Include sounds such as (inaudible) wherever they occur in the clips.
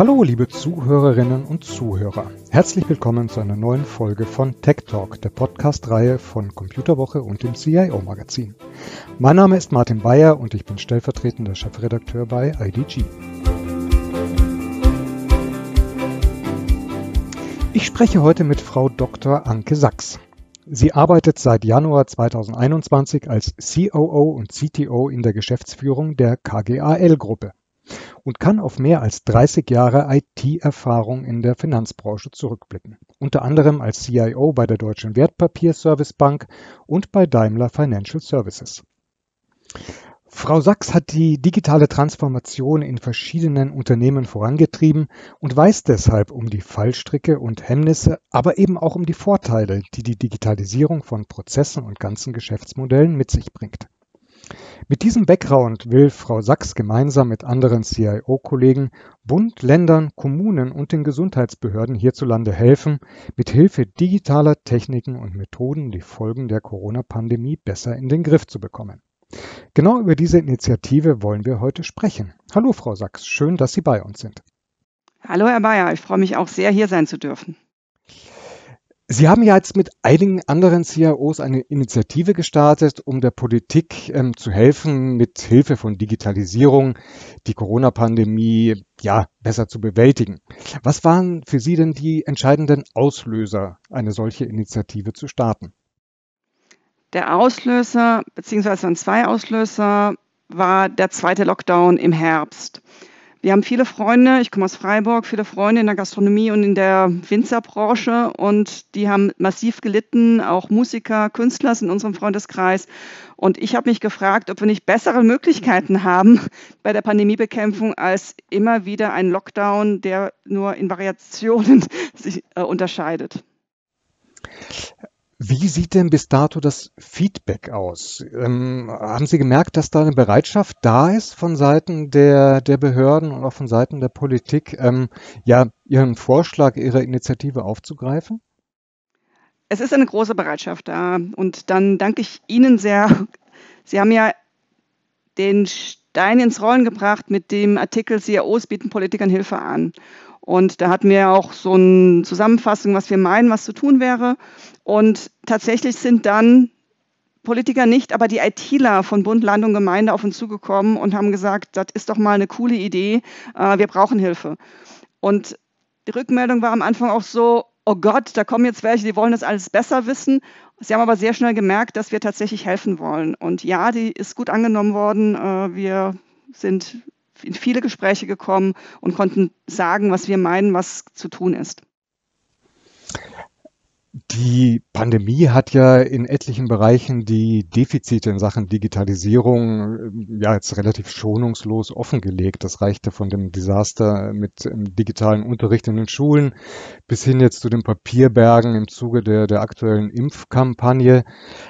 Hallo, liebe Zuhörerinnen und Zuhörer. Herzlich willkommen zu einer neuen Folge von Tech Talk, der Podcast-Reihe von Computerwoche und dem CIO-Magazin. Mein Name ist Martin Bayer und ich bin stellvertretender Chefredakteur bei IDG. Ich spreche heute mit Frau Dr. Anke Sachs. Sie arbeitet seit Januar 2021 als COO und CTO in der Geschäftsführung der KGAL-Gruppe und kann auf mehr als 30 Jahre IT-Erfahrung in der Finanzbranche zurückblicken, unter anderem als CIO bei der Deutschen Wertpapierservicebank und bei Daimler Financial Services. Frau Sachs hat die digitale Transformation in verschiedenen Unternehmen vorangetrieben und weiß deshalb um die Fallstricke und Hemmnisse, aber eben auch um die Vorteile, die die Digitalisierung von Prozessen und ganzen Geschäftsmodellen mit sich bringt. Mit diesem Background will Frau Sachs gemeinsam mit anderen CIO-Kollegen Bund, Ländern, Kommunen und den Gesundheitsbehörden hierzulande helfen, mit Hilfe digitaler Techniken und Methoden die Folgen der Corona-Pandemie besser in den Griff zu bekommen. Genau über diese Initiative wollen wir heute sprechen. Hallo Frau Sachs, schön, dass Sie bei uns sind. Hallo Herr Bayer, ich freue mich auch sehr, hier sein zu dürfen. Sie haben ja jetzt mit einigen anderen CIOs eine Initiative gestartet, um der Politik ähm, zu helfen, mit Hilfe von Digitalisierung die Corona-Pandemie ja besser zu bewältigen. Was waren für Sie denn die entscheidenden Auslöser, eine solche Initiative zu starten? Der Auslöser, beziehungsweise zwei Auslöser, war der zweite Lockdown im Herbst. Wir haben viele Freunde, ich komme aus Freiburg, viele Freunde in der Gastronomie und in der Winzerbranche und die haben massiv gelitten, auch Musiker, Künstler in unserem Freundeskreis. Und ich habe mich gefragt, ob wir nicht bessere Möglichkeiten haben bei der Pandemiebekämpfung als immer wieder ein Lockdown, der nur in Variationen (laughs) sich äh, unterscheidet. Wie sieht denn bis dato das Feedback aus? Ähm, haben Sie gemerkt, dass da eine Bereitschaft da ist von Seiten der, der Behörden und auch von Seiten der Politik, ähm, ja, Ihren Vorschlag, Ihre Initiative aufzugreifen? Es ist eine große Bereitschaft da. Und dann danke ich Ihnen sehr. Sie haben ja den Stein ins Rollen gebracht mit dem Artikel CIOs bieten Politikern Hilfe an. Und da hatten wir auch so eine Zusammenfassung, was wir meinen, was zu tun wäre. Und tatsächlich sind dann Politiker nicht, aber die ITler von Bund, Land und Gemeinde auf uns zugekommen und haben gesagt, das ist doch mal eine coole Idee, äh, wir brauchen Hilfe. Und die Rückmeldung war am Anfang auch so, oh Gott, da kommen jetzt welche, die wollen das alles besser wissen. Sie haben aber sehr schnell gemerkt, dass wir tatsächlich helfen wollen. Und ja, die ist gut angenommen worden. Äh, wir sind in viele Gespräche gekommen und konnten sagen, was wir meinen, was zu tun ist. Die Pandemie hat ja in etlichen Bereichen die Defizite in Sachen Digitalisierung äh, ja jetzt relativ schonungslos offengelegt. Das reichte von dem Desaster mit digitalen Unterricht in den Schulen bis hin jetzt zu den Papierbergen im Zuge der, der aktuellen Impfkampagne.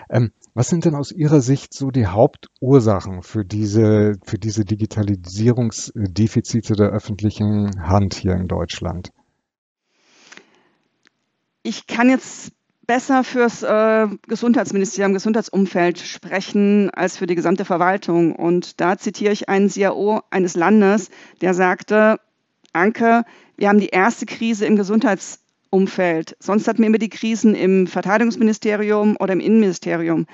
Ähm, was sind denn aus Ihrer Sicht so die Hauptursachen für diese, für diese Digitalisierungsdefizite der öffentlichen Hand hier in Deutschland? Ich kann jetzt besser fürs äh, Gesundheitsministerium, Gesundheitsumfeld sprechen als für die gesamte Verwaltung. Und da zitiere ich einen CIO eines Landes, der sagte, Anke, wir haben die erste Krise im Gesundheitsumfeld Umfeld. Sonst hatten wir immer die Krisen im Verteidigungsministerium oder im Innenministerium.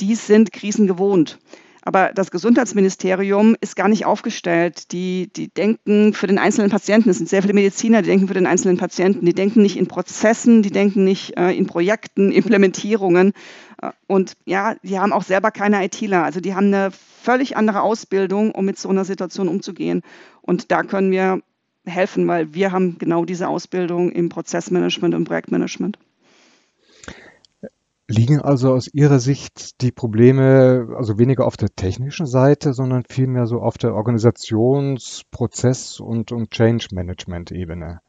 Die sind Krisen gewohnt. Aber das Gesundheitsministerium ist gar nicht aufgestellt. Die, die denken für den einzelnen Patienten, es sind sehr viele Mediziner, die denken für den einzelnen Patienten, die denken nicht in Prozessen, die denken nicht äh, in Projekten, (laughs) Implementierungen. Äh, und ja, die haben auch selber keine ITler. Also die haben eine völlig andere Ausbildung, um mit so einer Situation umzugehen. Und da können wir helfen, weil wir haben genau diese Ausbildung im Prozessmanagement und Projektmanagement. Liegen also aus Ihrer Sicht die Probleme also weniger auf der technischen Seite, sondern vielmehr so auf der Organisations-, Prozess- und, und Change-Management-Ebene?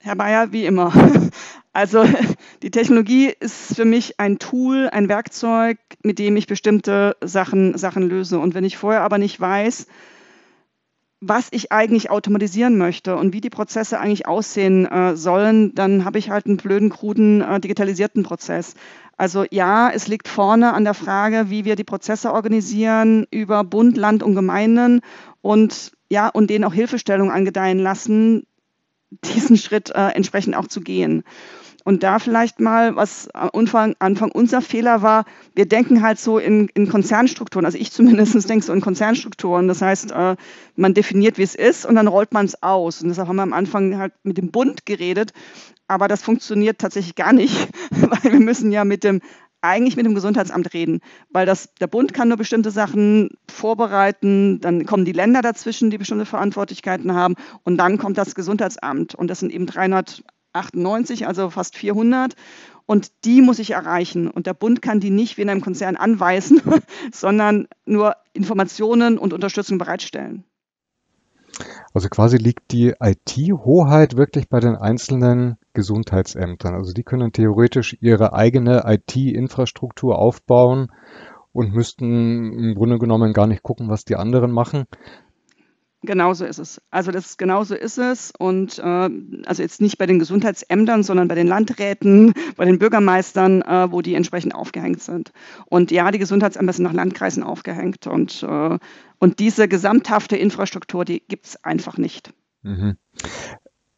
Herr Bayer, wie immer. (laughs) Also die Technologie ist für mich ein Tool, ein Werkzeug, mit dem ich bestimmte Sachen, Sachen löse. Und wenn ich vorher aber nicht weiß, was ich eigentlich automatisieren möchte und wie die Prozesse eigentlich aussehen äh, sollen, dann habe ich halt einen blöden, kruden, äh, digitalisierten Prozess. Also ja, es liegt vorne an der Frage, wie wir die Prozesse organisieren über Bund, Land und Gemeinden und ja, und denen auch Hilfestellung angedeihen lassen, diesen (laughs) Schritt äh, entsprechend auch zu gehen. Und da vielleicht mal, was am Anfang, Anfang unser Fehler war, wir denken halt so in, in Konzernstrukturen, also ich zumindest (laughs) denke so in Konzernstrukturen. Das heißt, äh, man definiert, wie es ist und dann rollt man es aus. Und deshalb haben wir am Anfang halt mit dem Bund geredet, aber das funktioniert tatsächlich gar nicht, (laughs) weil wir müssen ja mit dem eigentlich mit dem Gesundheitsamt reden, weil das, der Bund kann nur bestimmte Sachen vorbereiten, dann kommen die Länder dazwischen, die bestimmte Verantwortlichkeiten haben und dann kommt das Gesundheitsamt und das sind eben 398, also fast 400 und die muss ich erreichen und der Bund kann die nicht wie in einem Konzern anweisen, (laughs) sondern nur Informationen und Unterstützung bereitstellen. Also quasi liegt die IT-Hoheit wirklich bei den einzelnen Gesundheitsämtern. Also die können theoretisch ihre eigene IT-Infrastruktur aufbauen und müssten im Grunde genommen gar nicht gucken, was die anderen machen. Genauso ist es. Also das genauso ist es und äh, also jetzt nicht bei den Gesundheitsämtern, sondern bei den Landräten, bei den Bürgermeistern, äh, wo die entsprechend aufgehängt sind. Und ja, die Gesundheitsämter sind nach Landkreisen aufgehängt und äh, und diese gesamthafte Infrastruktur, die gibt es einfach nicht. Mhm.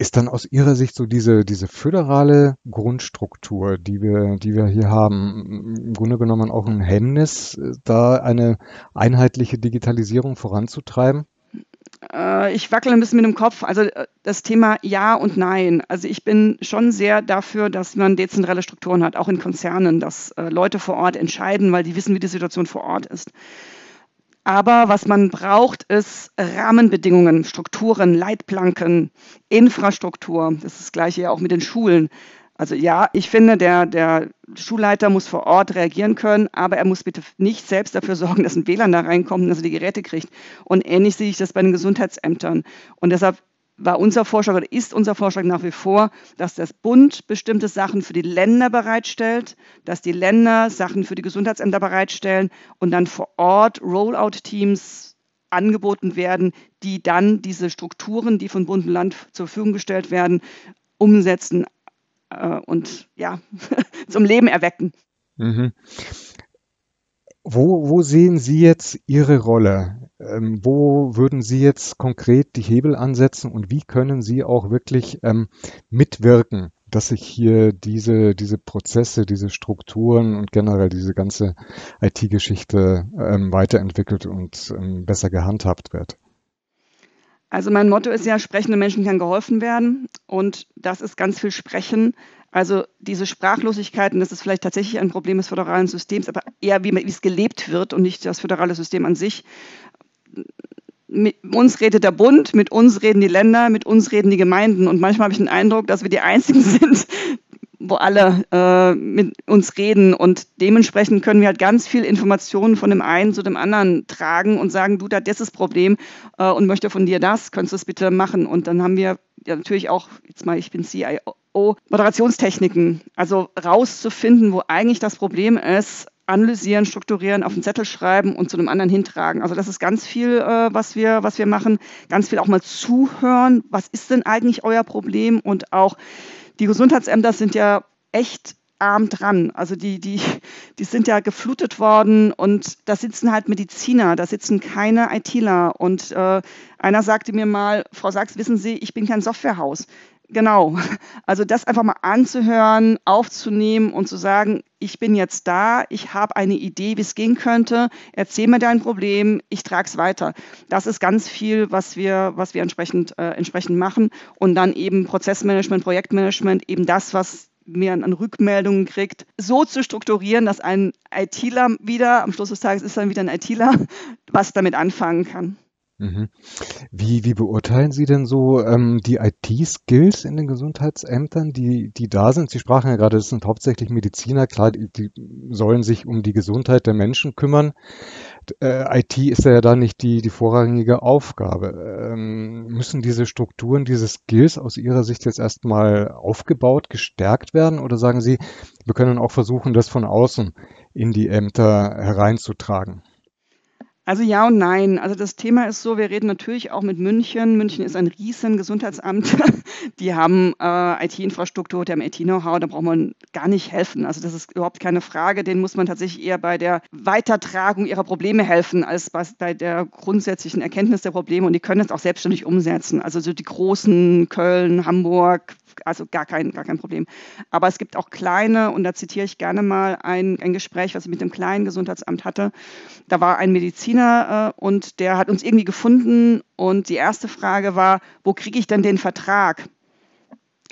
Ist dann aus Ihrer Sicht so diese, diese föderale Grundstruktur, die wir, die wir hier haben, im Grunde genommen auch ein Hemmnis, da eine einheitliche Digitalisierung voranzutreiben? Äh, ich wackel ein bisschen mit dem Kopf. Also äh, das Thema Ja und Nein. Also ich bin schon sehr dafür, dass man dezentrale Strukturen hat, auch in Konzernen, dass äh, Leute vor Ort entscheiden, weil die wissen, wie die Situation vor Ort ist. Aber was man braucht, ist Rahmenbedingungen, Strukturen, Leitplanken, Infrastruktur. Das ist das gleiche ja auch mit den Schulen. Also ja, ich finde, der, der Schulleiter muss vor Ort reagieren können, aber er muss bitte nicht selbst dafür sorgen, dass ein WLAN da reinkommt und dass er die Geräte kriegt. Und ähnlich sehe ich das bei den Gesundheitsämtern. Und deshalb war unser Vorschlag oder ist unser Vorschlag nach wie vor, dass das Bund bestimmte Sachen für die Länder bereitstellt, dass die Länder Sachen für die Gesundheitsämter bereitstellen und dann vor Ort Rollout-Teams angeboten werden, die dann diese Strukturen, die von Bund und Land zur Verfügung gestellt werden, umsetzen äh, und ja, (laughs) zum Leben erwecken. Mhm. Wo, wo sehen Sie jetzt Ihre Rolle ähm, wo würden Sie jetzt konkret die Hebel ansetzen und wie können Sie auch wirklich ähm, mitwirken, dass sich hier diese, diese Prozesse, diese Strukturen und generell diese ganze IT-Geschichte ähm, weiterentwickelt und ähm, besser gehandhabt wird? Also mein Motto ist ja, sprechende Menschen kann geholfen werden und das ist ganz viel Sprechen. Also diese Sprachlosigkeit, und das ist vielleicht tatsächlich ein Problem des föderalen Systems, aber eher wie, wie es gelebt wird und nicht das föderale System an sich mit uns redet der Bund, mit uns reden die Länder, mit uns reden die Gemeinden. Und manchmal habe ich den Eindruck, dass wir die Einzigen (laughs) sind, wo alle äh, mit uns reden. Und dementsprechend können wir halt ganz viel Informationen von dem einen zu dem anderen tragen und sagen, du, da das ist das Problem äh, und möchte von dir das, könntest du es bitte machen. Und dann haben wir ja natürlich auch, jetzt mal, ich bin CIO, Moderationstechniken, also rauszufinden, wo eigentlich das Problem ist, analysieren, strukturieren, auf den Zettel schreiben und zu einem anderen hintragen. Also das ist ganz viel, äh, was, wir, was wir machen. Ganz viel auch mal zuhören. Was ist denn eigentlich euer Problem? Und auch die Gesundheitsämter sind ja echt arm dran. Also die, die, die sind ja geflutet worden und da sitzen halt Mediziner, da sitzen keine ITler. Und äh, einer sagte mir mal, Frau Sachs, wissen Sie, ich bin kein Softwarehaus. Genau. Also das einfach mal anzuhören, aufzunehmen und zu sagen, ich bin jetzt da, ich habe eine Idee, wie es gehen könnte, erzähl mir dein Problem, ich trage es weiter. Das ist ganz viel, was wir, was wir entsprechend, äh, entsprechend machen. Und dann eben Prozessmanagement, Projektmanagement, eben das, was mir an Rückmeldungen kriegt, so zu strukturieren, dass ein ITler wieder, am Schluss des Tages ist dann wieder ein ITler, was damit anfangen kann. Mhm. Wie, wie beurteilen Sie denn so ähm, die IT-Skills in den Gesundheitsämtern, die, die da sind? Sie sprachen ja gerade, das sind hauptsächlich Mediziner, klar, die, die sollen sich um die Gesundheit der Menschen kümmern. Äh, IT ist ja da nicht die, die vorrangige Aufgabe. Ähm, müssen diese Strukturen, diese Skills aus Ihrer Sicht jetzt erstmal aufgebaut, gestärkt werden? Oder sagen Sie, wir können auch versuchen, das von außen in die Ämter hereinzutragen? Also ja und nein. Also das Thema ist so, wir reden natürlich auch mit München. München ist ein riesen Gesundheitsamt. (laughs) Die haben äh, IT-Infrastruktur, die haben IT-Know-how, da braucht man gar nicht helfen. Also das ist überhaupt keine Frage. Denen muss man tatsächlich eher bei der Weitertragung ihrer Probleme helfen, als bei der grundsätzlichen Erkenntnis der Probleme. Und die können es auch selbstständig umsetzen. Also so die großen Köln, Hamburg, also gar kein, gar kein Problem. Aber es gibt auch kleine, und da zitiere ich gerne mal ein, ein Gespräch, was ich mit dem kleinen Gesundheitsamt hatte. Da war ein Mediziner äh, und der hat uns irgendwie gefunden und die erste Frage war, wo kriege ich denn den Vertrag?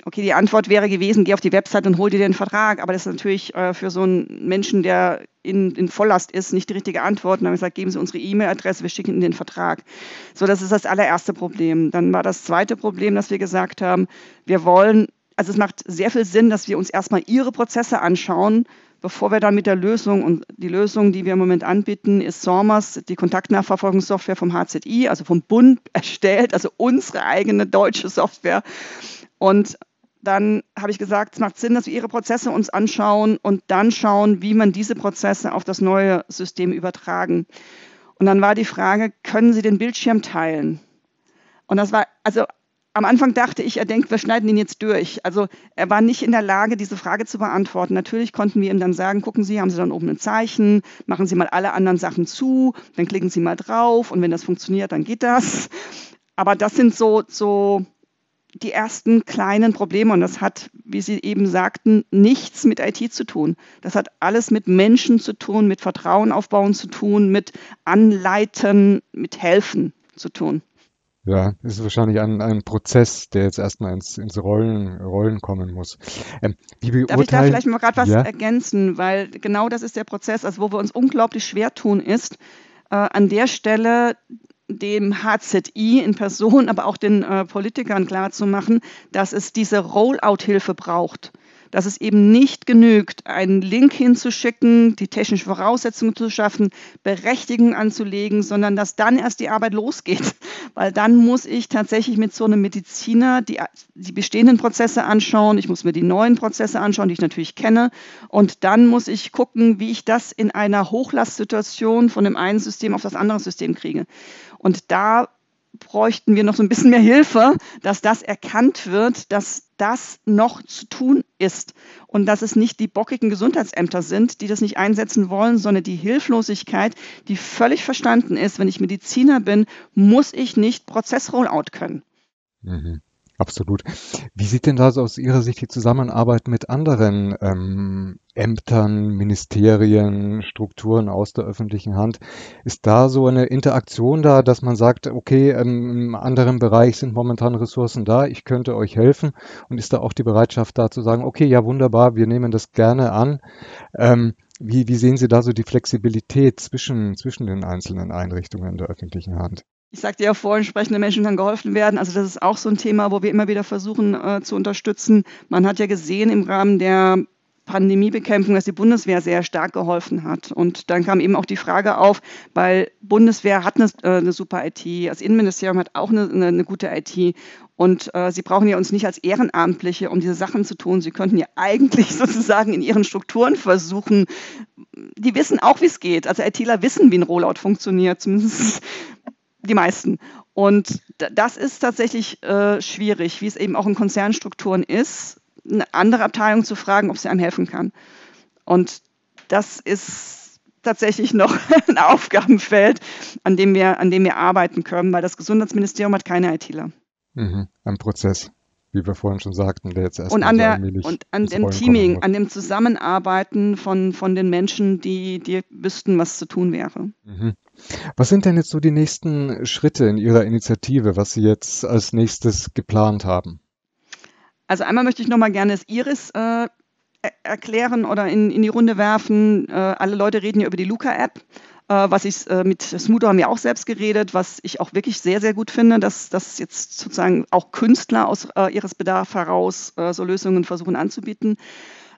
Okay, die Antwort wäre gewesen, geh auf die Website und hol dir den Vertrag. Aber das ist natürlich äh, für so einen Menschen, der in, in Volllast ist, nicht die richtige Antwort. Und dann haben wir gesagt, geben Sie unsere E-Mail-Adresse, wir schicken Ihnen den Vertrag. So, das ist das allererste Problem. Dann war das zweite Problem, dass wir gesagt haben, wir wollen, also es macht sehr viel Sinn, dass wir uns erstmal Ihre Prozesse anschauen, bevor wir dann mit der Lösung, und die Lösung, die wir im Moment anbieten, ist SORMAS, die Kontaktnachverfolgungssoftware vom HZI, also vom Bund (laughs) erstellt, also unsere eigene deutsche Software. Und dann habe ich gesagt, es macht Sinn, dass wir Ihre Prozesse uns anschauen und dann schauen, wie man diese Prozesse auf das neue System übertragen. Und dann war die Frage, können Sie den Bildschirm teilen? Und das war, also am Anfang dachte ich, er denkt, wir schneiden ihn jetzt durch. Also er war nicht in der Lage, diese Frage zu beantworten. Natürlich konnten wir ihm dann sagen, gucken Sie, haben Sie dann oben ein Zeichen, machen Sie mal alle anderen Sachen zu, dann klicken Sie mal drauf und wenn das funktioniert, dann geht das. Aber das sind so, so die ersten kleinen Probleme. Und das hat, wie Sie eben sagten, nichts mit IT zu tun. Das hat alles mit Menschen zu tun, mit Vertrauen aufbauen zu tun, mit Anleiten, mit Helfen zu tun. Ja, es ist wahrscheinlich ein, ein Prozess, der jetzt erstmal ins, ins Rollen, Rollen kommen muss. Ähm, Darf ich da vielleicht mal gerade was ja? ergänzen? Weil genau das ist der Prozess, also wo wir uns unglaublich schwer tun, ist, äh, an der Stelle dem HZI in Person, aber auch den äh, Politikern klarzumachen, dass es diese Rollout-Hilfe braucht. Dass es eben nicht genügt, einen Link hinzuschicken, die technischen Voraussetzungen zu schaffen, Berechtigungen anzulegen, sondern dass dann erst die Arbeit losgeht. (laughs) Weil dann muss ich tatsächlich mit so einem Mediziner die, die bestehenden Prozesse anschauen, ich muss mir die neuen Prozesse anschauen, die ich natürlich kenne. Und dann muss ich gucken, wie ich das in einer Hochlastsituation von dem einen System auf das andere System kriege. Und da bräuchten wir noch so ein bisschen mehr Hilfe, dass das erkannt wird, dass das noch zu tun ist und dass es nicht die bockigen Gesundheitsämter sind, die das nicht einsetzen wollen, sondern die Hilflosigkeit, die völlig verstanden ist. Wenn ich Mediziner bin, muss ich nicht Prozessrollout können. Mhm. Absolut. Wie sieht denn da so aus Ihrer Sicht die Zusammenarbeit mit anderen ähm, Ämtern, Ministerien, Strukturen aus der öffentlichen Hand? Ist da so eine Interaktion da, dass man sagt, okay, ähm, im anderen Bereich sind momentan Ressourcen da, ich könnte euch helfen? Und ist da auch die Bereitschaft da zu sagen, okay, ja wunderbar, wir nehmen das gerne an? Ähm, wie, wie sehen Sie da so die Flexibilität zwischen, zwischen den einzelnen Einrichtungen der öffentlichen Hand? Ich sagte ja vorhin, sprechende Menschen kann geholfen werden. Also das ist auch so ein Thema, wo wir immer wieder versuchen äh, zu unterstützen. Man hat ja gesehen im Rahmen der Pandemiebekämpfung, dass die Bundeswehr sehr stark geholfen hat. Und dann kam eben auch die Frage auf, weil Bundeswehr hat eine, äh, eine super IT, das Innenministerium hat auch eine, eine, eine gute IT. Und äh, sie brauchen ja uns nicht als Ehrenamtliche, um diese Sachen zu tun. Sie könnten ja (laughs) eigentlich sozusagen in ihren Strukturen versuchen, die wissen auch, wie es geht. Also ITler wissen, wie ein Rollout funktioniert, zumindest die meisten. Und das ist tatsächlich äh, schwierig, wie es eben auch in Konzernstrukturen ist, eine andere Abteilung zu fragen, ob sie einem helfen kann. Und das ist tatsächlich noch (laughs) ein Aufgabenfeld, an dem wir, an dem wir arbeiten können, weil das Gesundheitsministerium hat keine ITler. Mhm, ein Prozess wie wir vorhin schon sagten, der jetzt erst und an der und an dem Teaming, an dem Zusammenarbeiten von, von den Menschen, die, die wüssten, was zu tun wäre. Mhm. Was sind denn jetzt so die nächsten Schritte in Ihrer Initiative, was Sie jetzt als nächstes geplant haben? Also einmal möchte ich nochmal gerne das Iris äh, erklären oder in, in die Runde werfen. Äh, alle Leute reden ja über die Luca-App. Äh, was ich äh, mit Smudo haben wir auch selbst geredet, was ich auch wirklich sehr, sehr gut finde, dass, dass jetzt sozusagen auch Künstler aus äh, ihres Bedarfs heraus äh, so Lösungen versuchen anzubieten.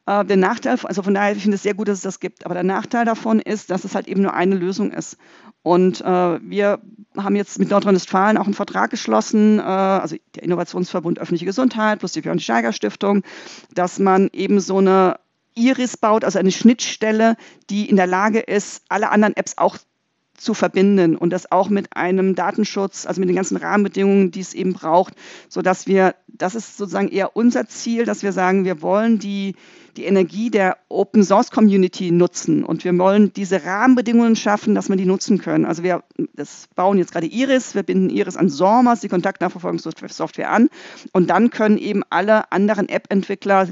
Äh, der Nachteil, also von daher, ich finde es sehr gut, dass es das gibt, aber der Nachteil davon ist, dass es halt eben nur eine Lösung ist. Und äh, wir haben jetzt mit Nordrhein-Westfalen auch einen Vertrag geschlossen, äh, also der Innovationsverbund Öffentliche Gesundheit plus die Björn Steiger Stiftung, dass man eben so eine Iris baut, also eine Schnittstelle, die in der Lage ist, alle anderen Apps auch zu verbinden und das auch mit einem Datenschutz, also mit den ganzen Rahmenbedingungen, die es eben braucht, sodass wir, das ist sozusagen eher unser Ziel, dass wir sagen, wir wollen die, die Energie der Open Source Community nutzen und wir wollen diese Rahmenbedingungen schaffen, dass wir die nutzen können. Also wir das bauen jetzt gerade Iris, wir binden Iris an SORMAS, die Kontaktnachverfolgungssoftware an und dann können eben alle anderen App-Entwickler,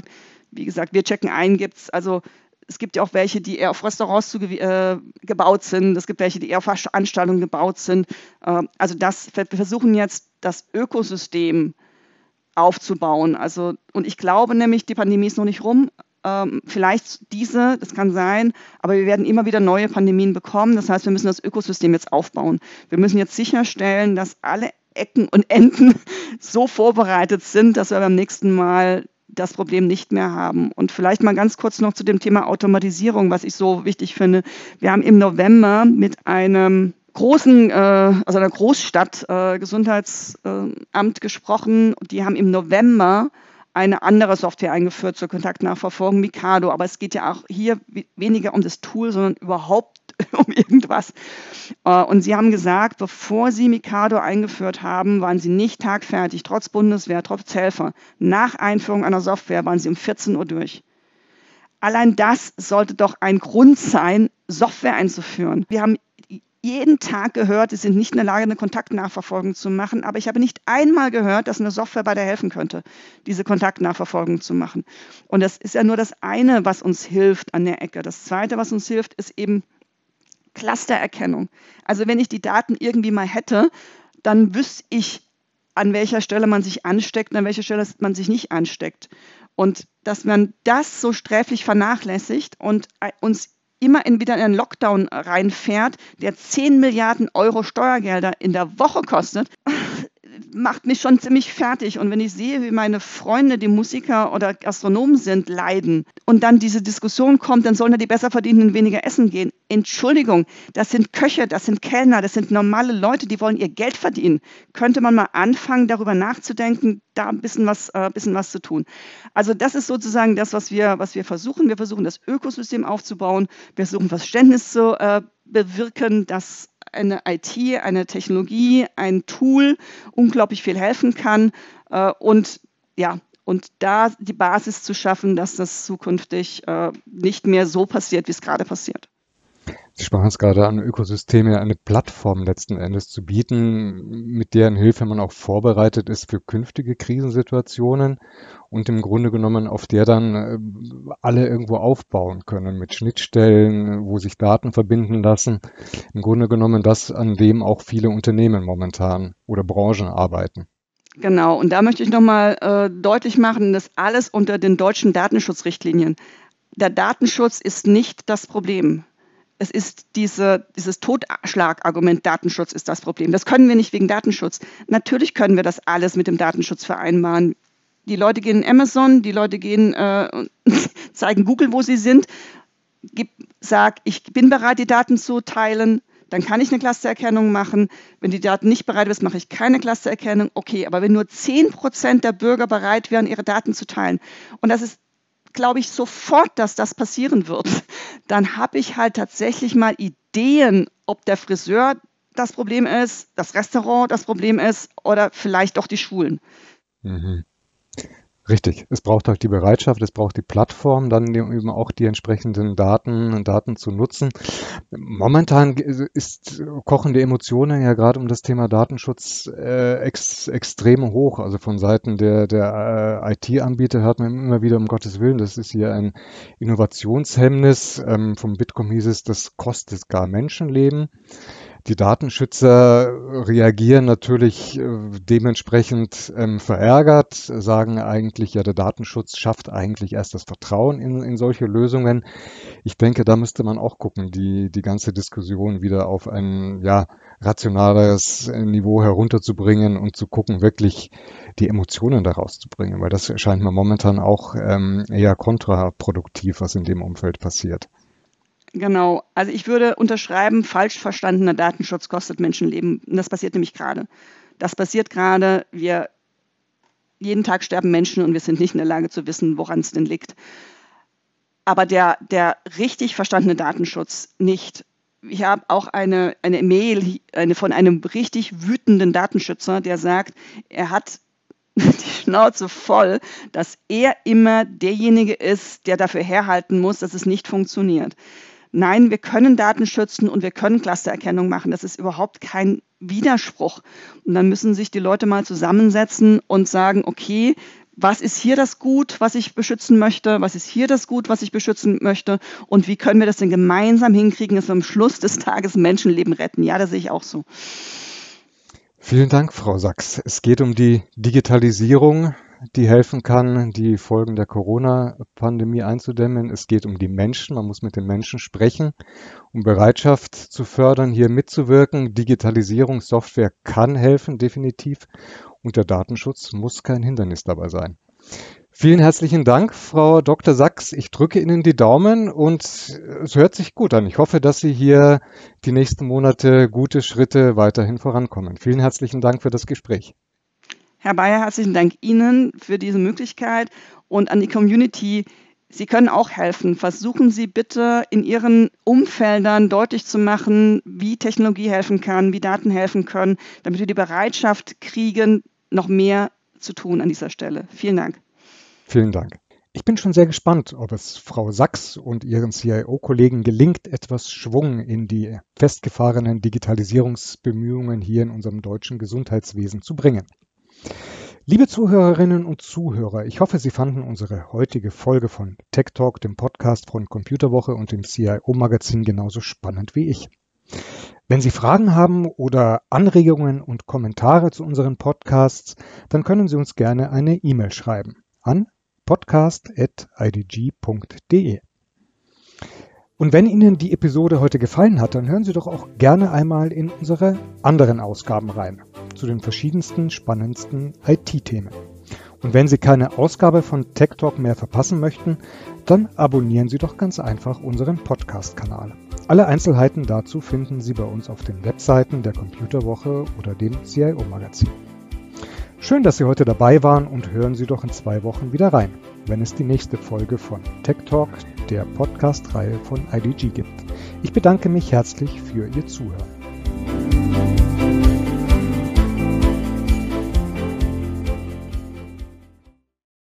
wie gesagt, wir checken ein, gibt es also es gibt ja auch welche, die eher auf Restaurants zu, äh, gebaut sind. Es gibt welche, die eher auf Veranstaltungen gebaut sind. Äh, also das, wir versuchen jetzt das Ökosystem aufzubauen. Also, und ich glaube nämlich, die Pandemie ist noch nicht rum. Ähm, vielleicht diese, das kann sein, aber wir werden immer wieder neue Pandemien bekommen. Das heißt, wir müssen das Ökosystem jetzt aufbauen. Wir müssen jetzt sicherstellen, dass alle Ecken und Enden (laughs) so vorbereitet sind, dass wir beim nächsten Mal das Problem nicht mehr haben. Und vielleicht mal ganz kurz noch zu dem Thema Automatisierung, was ich so wichtig finde. Wir haben im November mit einem großen, äh, also einer Großstadt äh, Gesundheitsamt gesprochen. Die haben im November eine andere Software eingeführt zur Kontaktnachverfolgung, Mikado. Aber es geht ja auch hier weniger um das Tool, sondern überhaupt (laughs) um irgendwas. Äh, und Sie haben gesagt, bevor Sie Mikado eingeführt haben, waren Sie nicht tagfertig, trotz Bundeswehr, trotz Helfer. Nach Einführung einer Software waren Sie um 14 Uhr durch. Allein das sollte doch ein Grund sein, Software einzuführen. Wir haben jeden Tag gehört, sie sind nicht in der Lage, eine Kontaktnachverfolgung zu machen, aber ich habe nicht einmal gehört, dass eine Software bei der helfen könnte, diese Kontaktnachverfolgung zu machen. Und das ist ja nur das eine, was uns hilft an der Ecke. Das zweite, was uns hilft, ist eben Clustererkennung. Also wenn ich die Daten irgendwie mal hätte, dann wüsste ich, an welcher Stelle man sich ansteckt und an welcher Stelle man sich nicht ansteckt. Und dass man das so sträflich vernachlässigt und uns immer in, wieder in einen Lockdown reinfährt, der 10 Milliarden Euro Steuergelder in der Woche kostet, macht mich schon ziemlich fertig. Und wenn ich sehe, wie meine Freunde, die Musiker oder Gastronomen sind, leiden und dann diese Diskussion kommt, dann sollen ja die besser verdienenden weniger essen gehen. Entschuldigung, das sind Köche, das sind Kellner, das sind normale Leute, die wollen ihr Geld verdienen. Könnte man mal anfangen, darüber nachzudenken, da ein bisschen was, äh, bisschen was zu tun. Also das ist sozusagen das, was wir, was wir versuchen. Wir versuchen, das Ökosystem aufzubauen. Wir versuchen, Verständnis zu äh, bewirken, dass eine IT, eine Technologie, ein Tool unglaublich viel helfen kann äh, und ja, und da die Basis zu schaffen, dass das zukünftig äh, nicht mehr so passiert, wie es gerade passiert. Sie sprachen es gerade an, Ökosysteme, eine Plattform letzten Endes zu bieten, mit deren Hilfe man auch vorbereitet ist für künftige Krisensituationen und im Grunde genommen auf der dann äh, alle irgendwo aufbauen können mit Schnittstellen, wo sich Daten verbinden lassen. Im Grunde genommen das, an dem auch viele Unternehmen momentan oder Branchen arbeiten. Genau, und da möchte ich nochmal äh, deutlich machen, dass alles unter den deutschen Datenschutzrichtlinien. Der Datenschutz ist nicht das Problem es ist diese, dieses Totschlagargument, Datenschutz ist das Problem. Das können wir nicht wegen Datenschutz. Natürlich können wir das alles mit dem Datenschutz vereinbaren. Die Leute gehen in Amazon, die Leute gehen, äh, (laughs) zeigen Google, wo sie sind, gib, sag, ich bin bereit, die Daten zu teilen, dann kann ich eine Clustererkennung machen. Wenn die Daten nicht bereit ist, mache ich keine Clustererkennung. Okay, aber wenn nur 10 Prozent der Bürger bereit wären, ihre Daten zu teilen, und das ist glaube ich sofort, dass das passieren wird. (laughs) Dann habe ich halt tatsächlich mal Ideen, ob der Friseur das Problem ist, das Restaurant das Problem ist oder vielleicht doch die Schulen. Mhm. Richtig. Es braucht halt die Bereitschaft, es braucht die Plattform, dann eben auch die entsprechenden Daten, Daten zu nutzen. Momentan ist, kochen die Emotionen ja gerade um das Thema Datenschutz äh, ex, extrem hoch. Also von Seiten der, der äh, IT-Anbieter hört man immer wieder, um Gottes Willen, das ist hier ein Innovationshemmnis. Ähm, vom Bitkom hieß es, das kostet gar Menschenleben. Die Datenschützer reagieren natürlich äh, dementsprechend ähm, verärgert, sagen eigentlich, ja, der Datenschutz schafft eigentlich erst das Vertrauen in, in solche Lösungen. Ich denke, da müsste man auch gucken, die, die ganze Diskussion wieder auf ein ja, rationaleres Niveau herunterzubringen und zu gucken, wirklich die Emotionen daraus zu bringen, weil das scheint mir momentan auch ähm, eher kontraproduktiv, was in dem Umfeld passiert. Genau. Also ich würde unterschreiben, falsch verstandener Datenschutz kostet Menschenleben. Und das passiert nämlich gerade. Das passiert gerade. Wir jeden Tag sterben Menschen und wir sind nicht in der Lage zu wissen, woran es denn liegt. Aber der, der richtig verstandene Datenschutz nicht ich habe auch eine, eine Mail eine, von einem richtig wütenden Datenschützer, der sagt, er hat (laughs) die Schnauze voll, dass er immer derjenige ist, der dafür herhalten muss, dass es nicht funktioniert. Nein, wir können Daten schützen und wir können Clustererkennung machen. Das ist überhaupt kein Widerspruch. Und dann müssen sich die Leute mal zusammensetzen und sagen, okay, was ist hier das Gut, was ich beschützen möchte, was ist hier das Gut, was ich beschützen möchte und wie können wir das denn gemeinsam hinkriegen, dass wir am Schluss des Tages Menschenleben retten. Ja, das sehe ich auch so. Vielen Dank, Frau Sachs. Es geht um die Digitalisierung, die helfen kann, die Folgen der Corona-Pandemie einzudämmen. Es geht um die Menschen. Man muss mit den Menschen sprechen, um Bereitschaft zu fördern, hier mitzuwirken. Digitalisierungssoftware kann helfen, definitiv. Und der Datenschutz muss kein Hindernis dabei sein. Vielen herzlichen Dank, Frau Dr. Sachs. Ich drücke Ihnen die Daumen und es hört sich gut an. Ich hoffe, dass Sie hier die nächsten Monate gute Schritte weiterhin vorankommen. Vielen herzlichen Dank für das Gespräch. Herr Bayer, herzlichen Dank Ihnen für diese Möglichkeit und an die Community. Sie können auch helfen. Versuchen Sie bitte in Ihren Umfeldern deutlich zu machen, wie Technologie helfen kann, wie Daten helfen können, damit wir die Bereitschaft kriegen, noch mehr zu tun an dieser Stelle. Vielen Dank. Vielen Dank. Ich bin schon sehr gespannt, ob es Frau Sachs und ihren CIO-Kollegen gelingt, etwas Schwung in die festgefahrenen Digitalisierungsbemühungen hier in unserem deutschen Gesundheitswesen zu bringen. Liebe Zuhörerinnen und Zuhörer, ich hoffe, Sie fanden unsere heutige Folge von Tech Talk, dem Podcast von Computerwoche und dem CIO-Magazin genauso spannend wie ich. Wenn Sie Fragen haben oder Anregungen und Kommentare zu unseren Podcasts, dann können Sie uns gerne eine E-Mail schreiben an podcast.idg.de. Und wenn Ihnen die Episode heute gefallen hat, dann hören Sie doch auch gerne einmal in unsere anderen Ausgaben rein, zu den verschiedensten spannendsten IT-Themen. Und wenn Sie keine Ausgabe von Tech Talk mehr verpassen möchten, dann abonnieren Sie doch ganz einfach unseren Podcast-Kanal. Alle Einzelheiten dazu finden Sie bei uns auf den Webseiten der Computerwoche oder dem CIO-Magazin. Schön, dass Sie heute dabei waren und hören Sie doch in zwei Wochen wieder rein, wenn es die nächste Folge von Tech Talk, der Podcast-Reihe von IDG gibt. Ich bedanke mich herzlich für Ihr Zuhören.